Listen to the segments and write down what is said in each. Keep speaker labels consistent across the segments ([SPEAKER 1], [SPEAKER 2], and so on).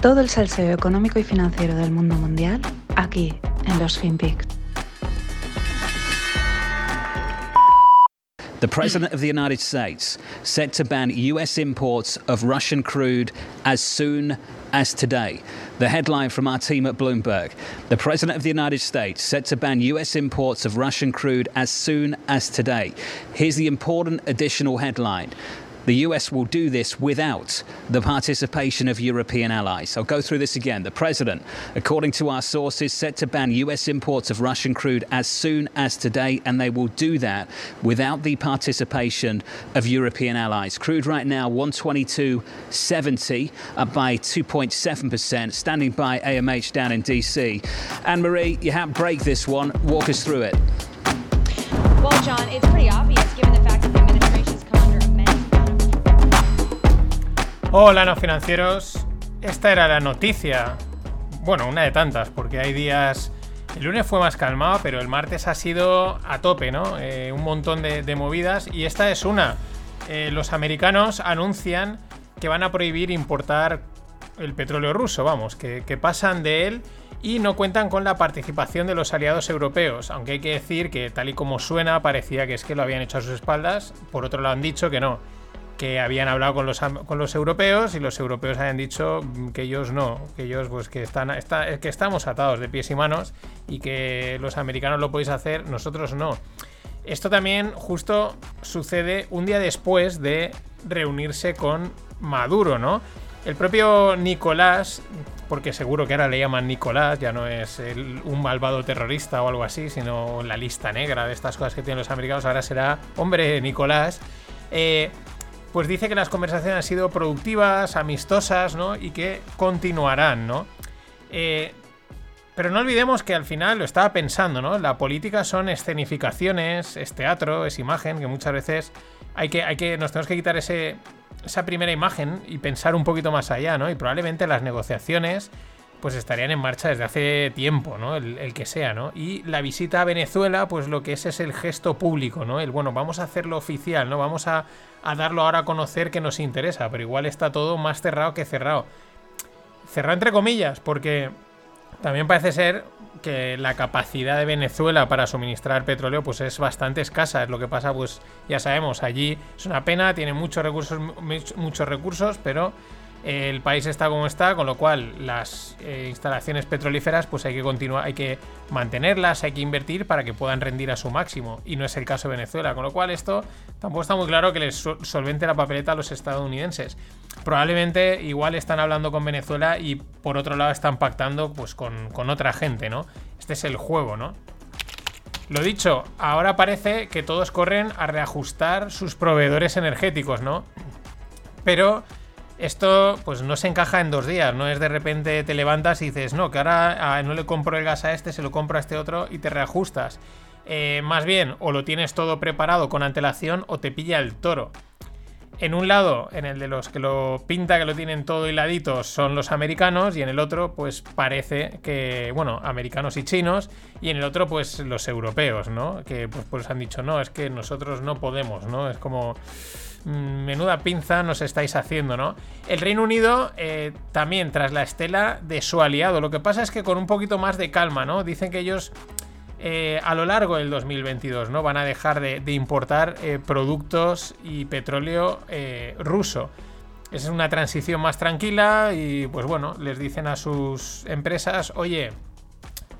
[SPEAKER 1] Todo el salseo económico y financiero del mundo mundial aquí en los FinPix.
[SPEAKER 2] The President of the United States set to ban US imports of Russian crude as soon as today. The headline from our team at Bloomberg The President of the United States set to ban US imports of Russian crude as soon as today. Here's the important additional headline. The US will do this without the participation of European allies. I'll go through this again. The president, according to our sources, set to ban US imports of Russian crude as soon as today, and they will do that without the participation of European allies. Crude right now 122.70, up by 2.7%, standing by AMH down in DC. Anne Marie, you have to break this one. Walk us through it.
[SPEAKER 3] Well, John, it's pretty obvious given the fact that
[SPEAKER 4] Hola, no financieros. Esta era la noticia. Bueno, una de tantas, porque hay días. El lunes fue más calmado, pero el martes ha sido a tope, ¿no? Eh, un montón de, movidas. Y esta es una. Eh, los americanos anuncian que van a prohibir importar el petróleo ruso, vamos, que, que pasan de él y no cuentan con la participación de los aliados europeos, aunque hay que decir que tal y como suena parecía que es que lo habían hecho a sus espaldas, por otro lado han dicho que no, que habían hablado con los, con los europeos y los europeos habían dicho que ellos no, que ellos pues que están está- que estamos atados de pies y manos y que los americanos lo podéis hacer, nosotros no. Esto también justo sucede un día después de reunirse con Maduro, ¿no? El propio Nicolás, porque seguro que ahora le llaman Nicolás, ya no es un malvado terrorista o algo así, sino la lista negra de estas cosas que tienen los americanos, ahora será, hombre, Nicolás. eh, pues dice que las conversaciones han sido productivas, amistosas, ¿no? Y que continuarán, ¿no? Eh, pero no olvidemos que al final lo estaba pensando, ¿no? La política son escenificaciones, es teatro, es imagen, que muchas veces hay que, hay que, nos tenemos que quitar esa primera imagen y pensar un poquito más allá, ¿no? Y probablemente las negociaciones pues estarían en marcha desde hace tiempo, ¿no? El, que sea, ¿no? Y la visita a Venezuela, pues lo que es es el gesto público, ¿no? El, bueno, vamos a hacerlo oficial, ¿no? Vamos a, a darlo ahora a conocer que nos interesa, pero igual está todo más cerrado que cerrado. Cerrado entre comillas, porque también parece ser que la capacidad de Venezuela para suministrar petróleo pues es bastante escasa. Es lo que pasa, pues ya sabemos, allí es una pena, tiene muchos recursos, much- muchos recursos, pero el país está como está, con lo cual las eh, instalaciones petrolíferas pues hay que continuar, hay que mantenerlas, hay que invertir para que puedan rendir a su máximo. Y no es el caso de Venezuela, con lo cual esto tampoco está muy claro que les sol- solvente la papeleta a los estadounidenses. Probablemente igual están hablando con Venezuela y por otro lado están pactando pues con, con otra gente, ¿no? Este es el juego, ¿no? Lo dicho, ahora parece que todos corren a reajustar sus proveedores energéticos, ¿no? Pero esto pues no se encaja en dos días, no es de repente te levantas y dices, no, que ahora ah, no le compro el gas a este, se lo compro a este otro y te reajustas. Eh, más bien, o lo tienes todo preparado con antelación o te pilla el toro. En un lado, en el de los que lo pinta, que lo tienen todo hiladito, son los americanos, y en el otro, pues parece que, bueno, americanos y chinos, y en el otro, pues los europeos, ¿no? Que pues, pues han dicho, no, es que nosotros no podemos, ¿no? Es como, mm, menuda pinza nos estáis haciendo, ¿no? El Reino Unido eh, también tras la estela de su aliado. Lo que pasa es que con un poquito más de calma, ¿no? Dicen que ellos eh, a lo largo del 2022 no van a dejar de, importar eh, productos y petróleo eh, ruso. Es una transición más tranquila y pues bueno, les dicen a sus empresas, oye,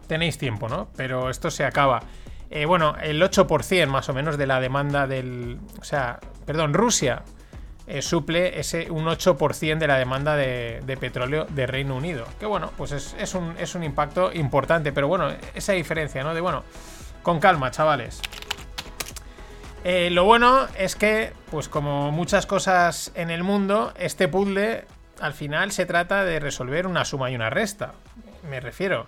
[SPEAKER 4] tenéis tiempo, ¿no? Pero esto se acaba. Eh, bueno, el 8% más o menos de la demanda del... O sea, perdón, Rusia eh, suple ese un 8% de la demanda de, petróleo de Reino Unido. Que bueno, pues es, es un, es un impacto importante, pero bueno, esa diferencia, ¿no? De bueno, con calma, chavales. Eh, lo bueno es que, pues como muchas cosas en el mundo, este puzzle al final se trata de resolver una suma y una resta. Me refiero,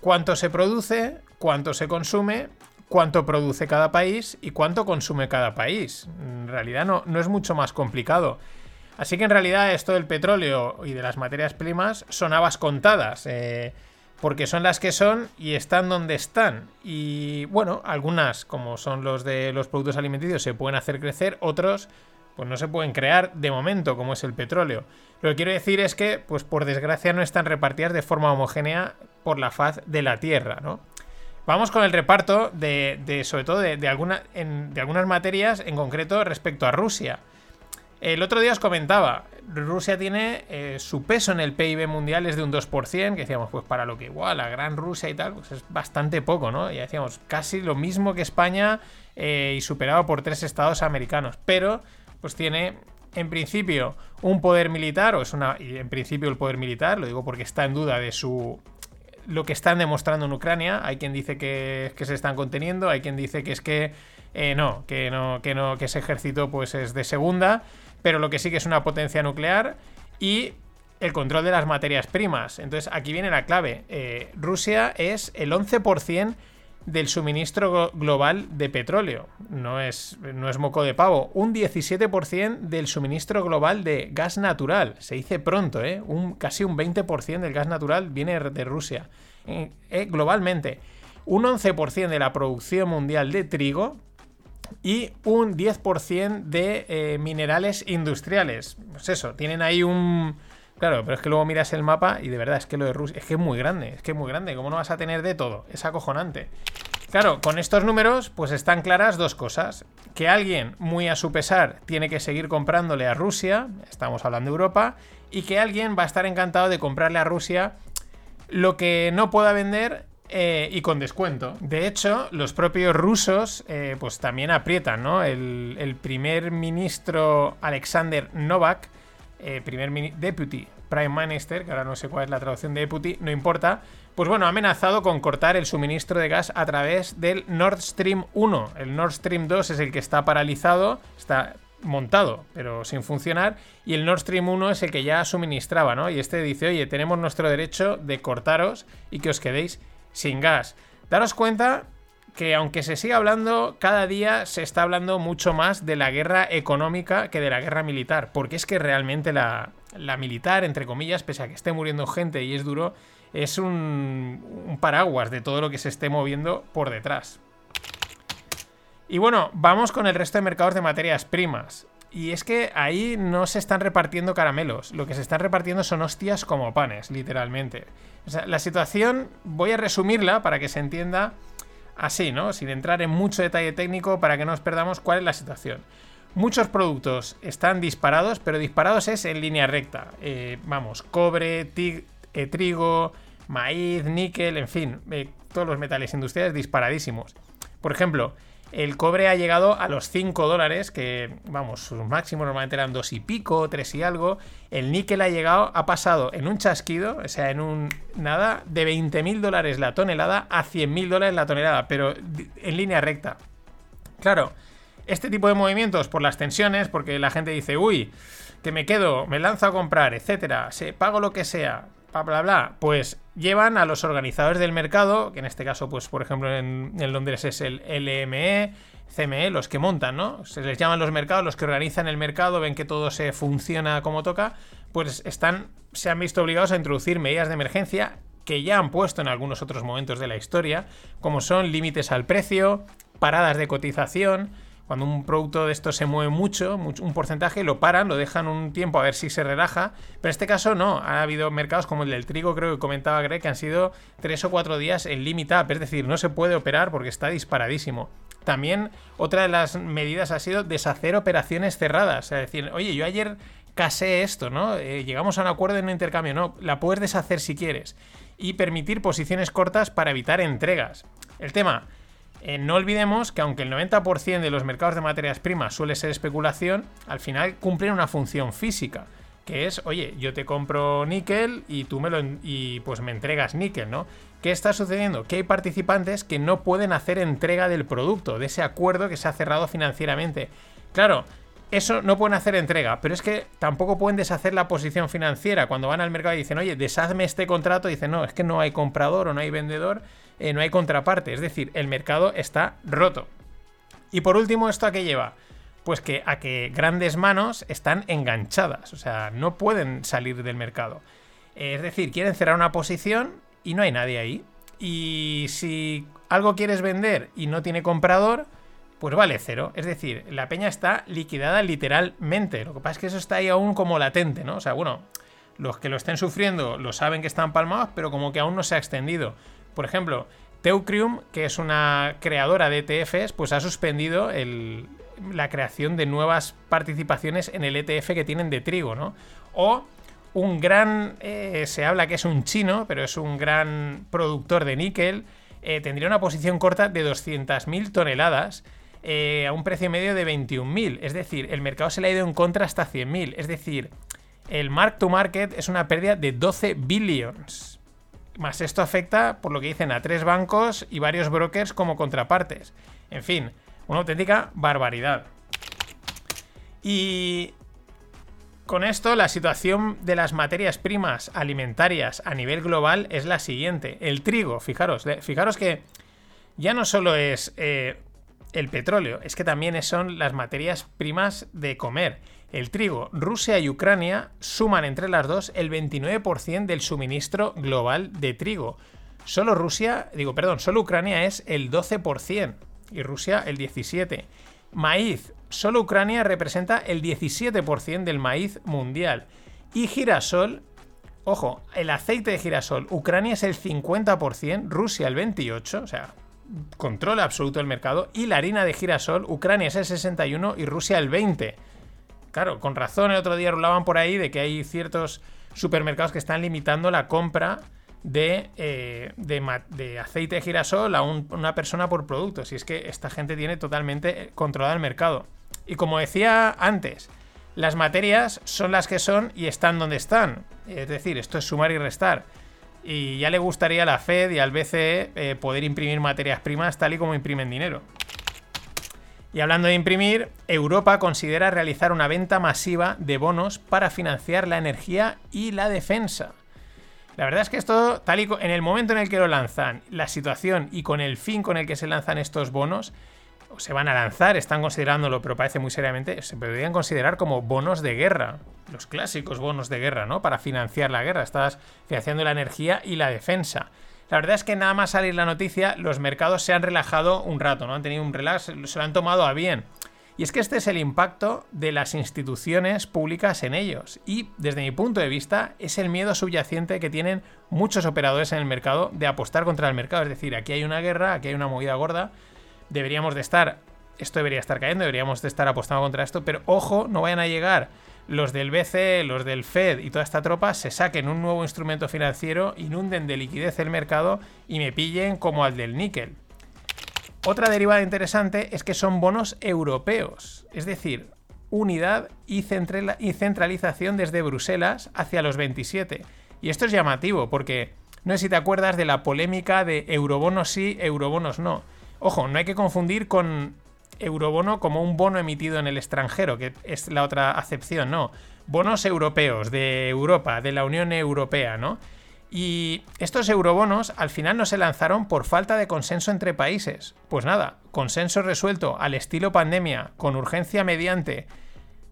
[SPEAKER 4] cuánto se produce, cuánto se consume, cuánto produce cada país y cuánto consume cada país. En realidad no, no es mucho más complicado. Así que en realidad esto del petróleo y de las materias primas son habas contadas. eh, porque son las que son y están donde están. Y bueno, algunas, como son los de los productos alimenticios, se pueden hacer crecer, otros pues no se pueden crear de momento, como es el petróleo. Lo que quiero decir es que, pues por desgracia, no están repartidas de forma homogénea por la faz de la Tierra, ¿no? Vamos con el reparto de, sobre todo, de, algunas materias, en concreto respecto a Rusia. El otro día os comentaba, Rusia tiene eh, su peso en el PIB mundial es de un 2%, que decíamos, pues para lo que igual, la gran Rusia y tal, pues es bastante poco, ¿no? Y decíamos, casi lo mismo que España eh, y superado por tres estados americanos. Pero, pues tiene, en principio, un poder militar, o es una, y en principio el poder militar, lo digo porque está en duda de su lo que están demostrando en Ucrania. Hay quien dice que, que se están conteniendo, hay quien dice que es que eh, no, que no, que no, que ese ejército pues es de segunda, pero lo que sí que es una potencia nuclear y el control de las materias primas. Entonces aquí viene la clave. Eh, Rusia es el 11% del suministro global de petróleo. No es, no es moco de pavo. Un 17% del suministro global de gas natural. Se dice pronto, ¿eh? Un, casi un 20% del gas natural viene de Rusia. Eh, eh, globalmente. Un 11% de la producción mundial de trigo y un 10% de eh, minerales industriales. Pues eso, tienen ahí un... Claro, pero es que luego miras el mapa y de verdad es que lo de Rusia es que es muy grande, es que es muy grande. ¿Cómo no vas a tener de todo? Es acojonante. Claro, con estos números pues están claras dos cosas. Que alguien, muy a su pesar, tiene que seguir comprándole a Rusia, estamos hablando de Europa, y que alguien va a estar encantado de comprarle a Rusia lo que no pueda vender eh, y con descuento. De hecho, los propios rusos eh, pues también aprietan, ¿no? El, primer ministro Alexander Novak, eh, primer deputy prime minister, que ahora no sé cuál es la traducción de deputy, no importa, pues bueno, ha amenazado con cortar el suministro de gas a través del Nord Stream 1. El Nord Stream 2 es el que está paralizado, está montado, pero sin funcionar, y el Nord Stream 1 es el que ya suministraba, ¿no? Y este dice, oye, tenemos nuestro derecho de cortaros y que os quedéis sin gas. Daros cuenta que aunque se siga hablando, cada día se está hablando mucho más de la guerra económica que de la guerra militar, porque es que realmente la, militar, entre comillas, pese a que esté muriendo gente y es duro, es un, un paraguas de todo lo que se esté moviendo por detrás. Y bueno, vamos con el resto de mercados de materias primas. Y es que ahí no se están repartiendo caramelos, lo que se están repartiendo son hostias como panes, literalmente. O sea, la situación, voy a resumirla para que se entienda así, ¿no? Sin entrar en mucho detalle técnico para que no nos perdamos cuál es la situación. Muchos productos están disparados, pero disparados es en línea recta. Eh, vamos, cobre, eh, trigo, maíz, níquel, en fin, eh, todos los metales industriales disparadísimos. Por ejemplo, el cobre ha llegado a los 5 dólares, que vamos, sus máximos normalmente eran 2 y pico, 3 y algo. El níquel ha llegado, ha pasado en un chasquido, o sea, en un nada, de 20 mil dólares la tonelada a 100 mil dólares la tonelada, pero en línea recta. Claro, este tipo de movimientos por las tensiones, porque la gente dice, uy, que me quedo, me lanzo a comprar, etcétera, se pago lo que sea, bla, bla, bla, pues llevan a los organizadores del mercado, que en este caso, pues por ejemplo en, Londres es el LME, CME, los que montan, ¿no? Se les llaman los mercados, los que organizan el mercado, ven que todo se funciona como toca, pues están, se han visto obligados a introducir medidas de emergencia que ya han puesto en algunos otros momentos de la historia, como son límites al precio, paradas de cotización, cuando un producto de esto se mueve mucho, un porcentaje, lo paran, lo dejan un tiempo a ver si se relaja. Pero en este caso no. Ha habido mercados como el del trigo, creo que comentaba Greg, que han sido tres o cuatro días en limit up. Es decir, no se puede operar porque está disparadísimo. También otra de las medidas ha sido deshacer operaciones cerradas. Es decir, oye, yo ayer casé esto, ¿no? Eh, llegamos a un acuerdo en un intercambio, no, la puedes deshacer si quieres. Y permitir posiciones cortas para evitar entregas. El tema, eh, no olvidemos que aunque el 90% de los mercados de materias primas suele ser especulación, al final cumplen una función física, que es, oye, yo te compro níquel y tú me lo y pues me entregas níquel, ¿no? ¿Qué está sucediendo? Que hay participantes que no pueden hacer entrega del producto, de ese acuerdo que se ha cerrado financieramente. Claro, eso no pueden hacer entrega, pero es que tampoco pueden deshacer la posición financiera. Cuando van al mercado y dicen, oye, deshazme este contrato, dicen, no, es que no hay comprador o no hay vendedor eh, no hay contraparte. Es decir, el mercado está roto. Y por último, ¿esto a qué lleva? Pues que a que grandes manos están enganchadas, o sea, no pueden salir del mercado. Es decir, quieren cerrar una posición y no hay nadie ahí. Y si algo quieres vender y no tiene comprador, pues vale cero. Es decir, la peña está liquidada literalmente. Lo que pasa es que eso está ahí aún como latente, ¿no? O sea, bueno, los que lo estén sufriendo lo saben que están palmados, pero como que aún no se ha extendido. Por ejemplo, Teucrium, que es una creadora de ETFs, pues ha suspendido la creación de nuevas participaciones en el ETF que tienen de trigo, ¿no? O un gran, eh, se habla que es un chino, pero es un gran productor de níquel, eh, tendría una posición corta de 200.000 toneladas eh, a un precio medio de 21.000. Es decir, el mercado se le ha ido en contra hasta 100.000. Es decir, el mark to market es una pérdida de 12 billions. Más esto afecta, por lo que dicen, a tres bancos y varios brokers como contrapartes. En fin, una auténtica barbaridad. Y con esto, la situación de las materias primas alimentarias a nivel global es la siguiente. El trigo, fijaros, fijaros que ya no solo es eh, el petróleo, es que también son las materias primas de comer. El trigo, Rusia y Ucrania suman entre las dos el 29% del suministro global de trigo. Solo Rusia, digo, perdón, solo Ucrania es el 12% y Rusia el 17%. Maíz, solo Ucrania representa el 17% del maíz mundial. Y girasol, ojo, el aceite de girasol, Ucrania es el 50%, Rusia el 28%, o sea, controla absoluto el mercado. Y la harina de girasol, Ucrania es el 61% y Rusia el 20%. Claro, con razón el otro día rulaban por ahí de que hay ciertos supermercados que están limitando la compra de, eh, de, aceite de girasol a una persona por producto. Si es que esta gente tiene totalmente controlado el mercado. Y como decía antes, las materias son las que son y están donde están. Es decir, esto es sumar y restar. Y ya le gustaría a la Fed y al BCE eh, poder imprimir materias primas tal y como imprimen dinero. Y hablando de imprimir, Europa considera realizar una venta masiva de bonos para financiar la energía y la defensa. La verdad es que esto, tal y en el momento en el que lo lanzan, la situación y con el fin con el que se lanzan estos bonos, se van a lanzar, están considerándolo, pero parece muy seriamente, se podrían considerar como bonos de guerra, los clásicos bonos de guerra, ¿no? Para financiar la guerra, estás financiando la energía y la defensa. La verdad es que nada más salir la noticia, los mercados se han relajado un rato, ¿no? Han tenido un relax, se lo han tomado a bien. Y es que este es el impacto de las instituciones públicas en ellos. Y desde mi punto de vista es el miedo subyacente que tienen muchos operadores en el mercado de apostar contra el mercado. Es decir, aquí hay una guerra, aquí hay una movida gorda. Deberíamos de estar, esto debería estar cayendo, deberíamos de estar apostando contra esto. Pero ojo, no vayan a llegar los del BCE, los del Fed y toda esta tropa se saquen un nuevo instrumento financiero, inunden de liquidez el mercado y me pillen como al del níquel. Otra derivada interesante es que son bonos europeos, es decir, unidad y, centralización desde Bruselas hacia los 27. Y esto es llamativo porque no sé si te acuerdas de la polémica de eurobonos sí, eurobonos no. Ojo, no hay que confundir con eurobono como un bono emitido en el extranjero, que es la otra acepción, no. Bonos europeos, de Europa, de la Unión Europea, ¿no? Y estos eurobonos al final no se lanzaron por falta de consenso entre países. Pues nada, consenso resuelto al estilo pandemia, con urgencia mediante.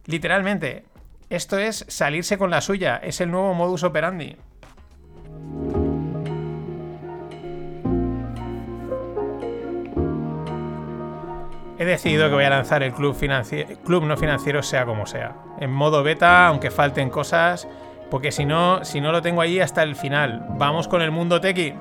[SPEAKER 4] Literalmente, esto es salirse con la suya, es el nuevo modus operandi. He decidido que voy a lanzar el club, club no financiero sea como sea. En modo beta, aunque falten cosas, porque si no, si no lo tengo ahí hasta el final. Vamos con el mundo tequi.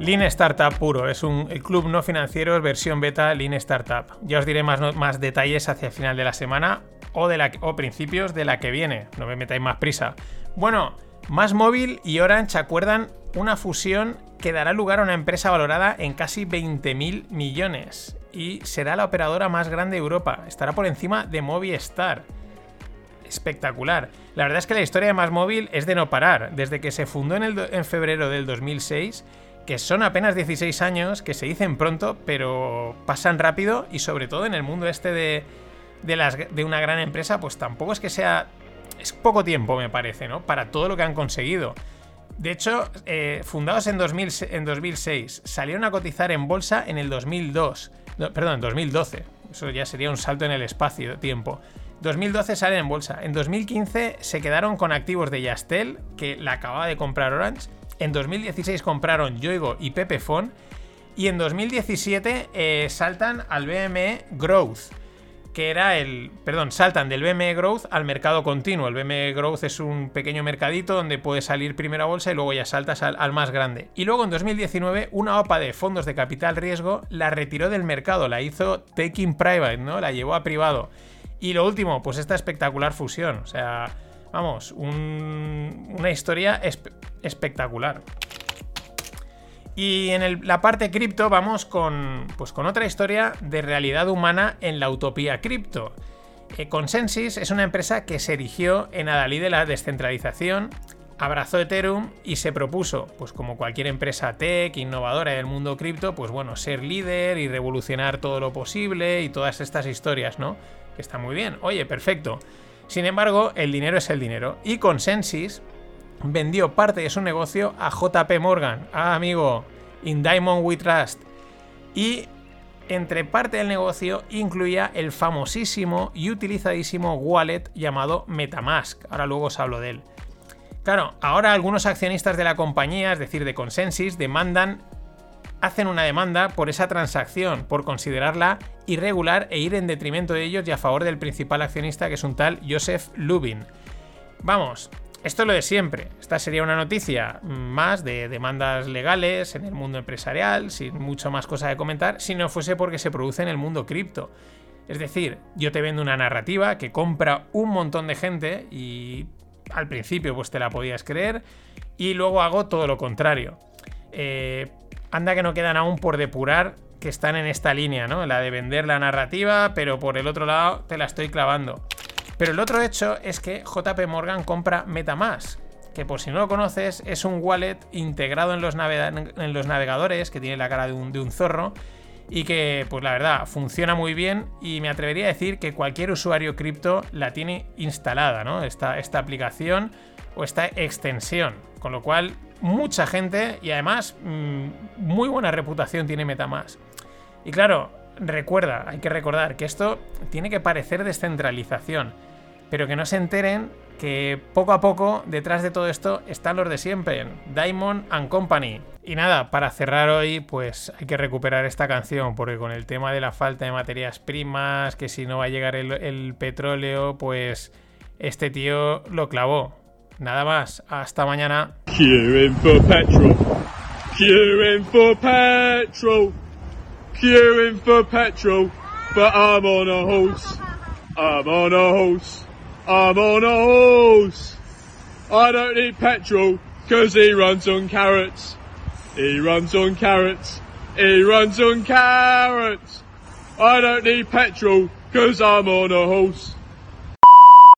[SPEAKER 4] Lean Startup puro, es un el club no financiero versión beta Lean Startup. Ya os diré más, más detalles hacia el final de la semana o, de la, o principios de la que viene, no me metáis más prisa. Bueno, más móvil y Orange acuerdan una fusión que dará lugar a una empresa valorada en casi 20.000 millones y será la operadora más grande de Europa. Estará por encima de Movistar. Espectacular. La verdad es que la historia de Más Móvil es de no parar. Desde que se fundó en, el en febrero del 2006, que son apenas 16 años, que se dicen pronto, pero pasan rápido y sobre todo en el mundo este de, de, las, de una gran empresa, pues tampoco es que sea... Es poco tiempo, me parece, ¿no? Para todo lo que han conseguido. De hecho, eh, fundados en, 2000, en 2006, salieron a cotizar en bolsa en el 2002. perdón, en 2012. Eso ya sería un salto en el espacio-tiempo. 2012 salen en bolsa. En 2015 se quedaron con activos de Yastel, que la acababa de comprar Orange. En 2016 compraron Yoigo y Pepefon. Y en 2017 eh, saltan al BME Growth que era el. Perdón, saltan del BME Growth al mercado continuo. El BME Growth es un pequeño mercadito donde puedes salir primero a bolsa y luego ya saltas al, más grande. Y luego en 2019, una OPA de fondos de capital riesgo la retiró del mercado, la hizo taking private, ¿no? La llevó a privado. Y lo último, pues esta espectacular fusión. O sea, vamos, una historia espectacular. Y en la parte cripto vamos con, pues con otra historia de realidad humana en la utopía cripto. Eh, Consensus es una empresa que se erigió en Adalí de la descentralización, abrazó Ethereum y se propuso, pues como cualquier empresa tech, innovadora del mundo cripto, pues bueno, ser líder y revolucionar todo lo posible y todas estas historias, ¿no? Que está muy bien. Oye, perfecto. Sin embargo, el dinero es el dinero. Y Consensus vendió parte de su negocio a JP Morgan, ah, amigo, In Diamond We Trust. Y entre parte del negocio incluía el famosísimo y utilizadísimo wallet llamado Metamask. Ahora luego os hablo de él. Claro, ahora algunos accionistas de la compañía, es decir, de Consensus, demandan, hacen una demanda por esa transacción, por considerarla irregular e ir en detrimento de ellos y a favor del principal accionista, que es un tal Joseph Lubin. Vamos, esto es lo de siempre. Esta sería una noticia más de demandas legales en el mundo empresarial, sin mucho más cosa de comentar, si no fuese porque se produce en el mundo cripto. Es decir, yo te vendo una narrativa que compra un montón de gente y al principio pues te la podías creer y luego hago todo lo contrario. Eh, anda que no quedan aún por depurar que están en esta línea, ¿no? La de vender la narrativa, pero por el otro lado te la estoy clavando. Pero el otro hecho es que JP Morgan compra Metamask, que por si no lo conoces es un wallet integrado en los, navegadores que tiene la cara de un, zorro y que pues la verdad funciona muy bien y me atrevería a decir que cualquier usuario cripto la tiene instalada, ¿no? Esta, esta aplicación o esta extensión, con lo cual mucha gente y además mm, muy buena reputación tiene Metamask. Y claro, recuerda, hay que recordar que esto tiene que parecer descentralización, pero que no se enteren que poco a poco detrás de todo esto están los de siempre, Diamond and Company. Y nada, para cerrar hoy, pues hay que recuperar esta canción, porque con el tema de la falta de materias primas, que si no va a llegar el, petróleo, pues este tío lo clavó. Nada más, hasta mañana.
[SPEAKER 5] Queuing for petrol, but I'm on a horse. I'm on a horse. I'm on a horse. I don't need petrol, cause he runs on carrots. He runs on carrots. He runs on carrots. I don't need petrol, cause I'm on a horse.